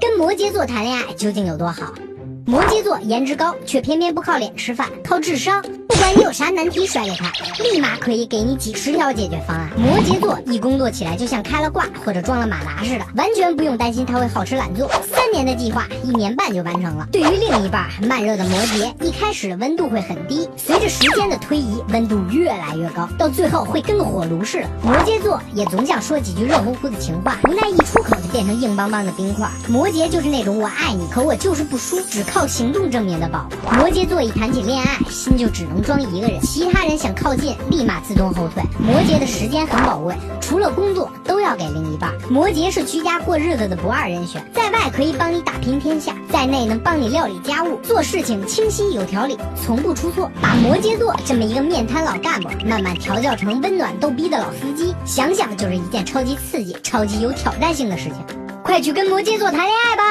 跟摩羯座谈恋爱究竟有多好？摩羯座颜值高，却偏偏不靠脸吃饭，靠智商。不管你有啥难题甩给他，立马可以给你几十条解决方案。摩羯座一工作起来就像开了挂或者装了马达似的，完全不用担心他会好吃懒做。三年的计划，一年半就完成了。对于另一半慢热的摩羯，一开始的温度会很低，随着时间的推移，温度越来越高，到最后会跟个火炉似的。摩羯座也总想说几句热乎乎的情话，无奈一出口就变成硬邦邦的冰块。摩羯就是那种我爱你，可我就是不输，只靠靠行动证明的宝。摩羯座一谈起恋爱，心就只能装一个人，其他人想靠近，立马自动后退。摩羯的时间很宝贵，除了工作都要给另一半。摩羯是居家过日子的不二人选，在外可以帮你打拼天下，在内能帮你料理家务，做事情清晰有条理，从不出错。把摩羯座这么一个面瘫老干部，慢慢调教成温暖逗逼的老司机，想想就是一件超级刺激、超级有挑战性的事情。快去跟摩羯座谈恋爱吧！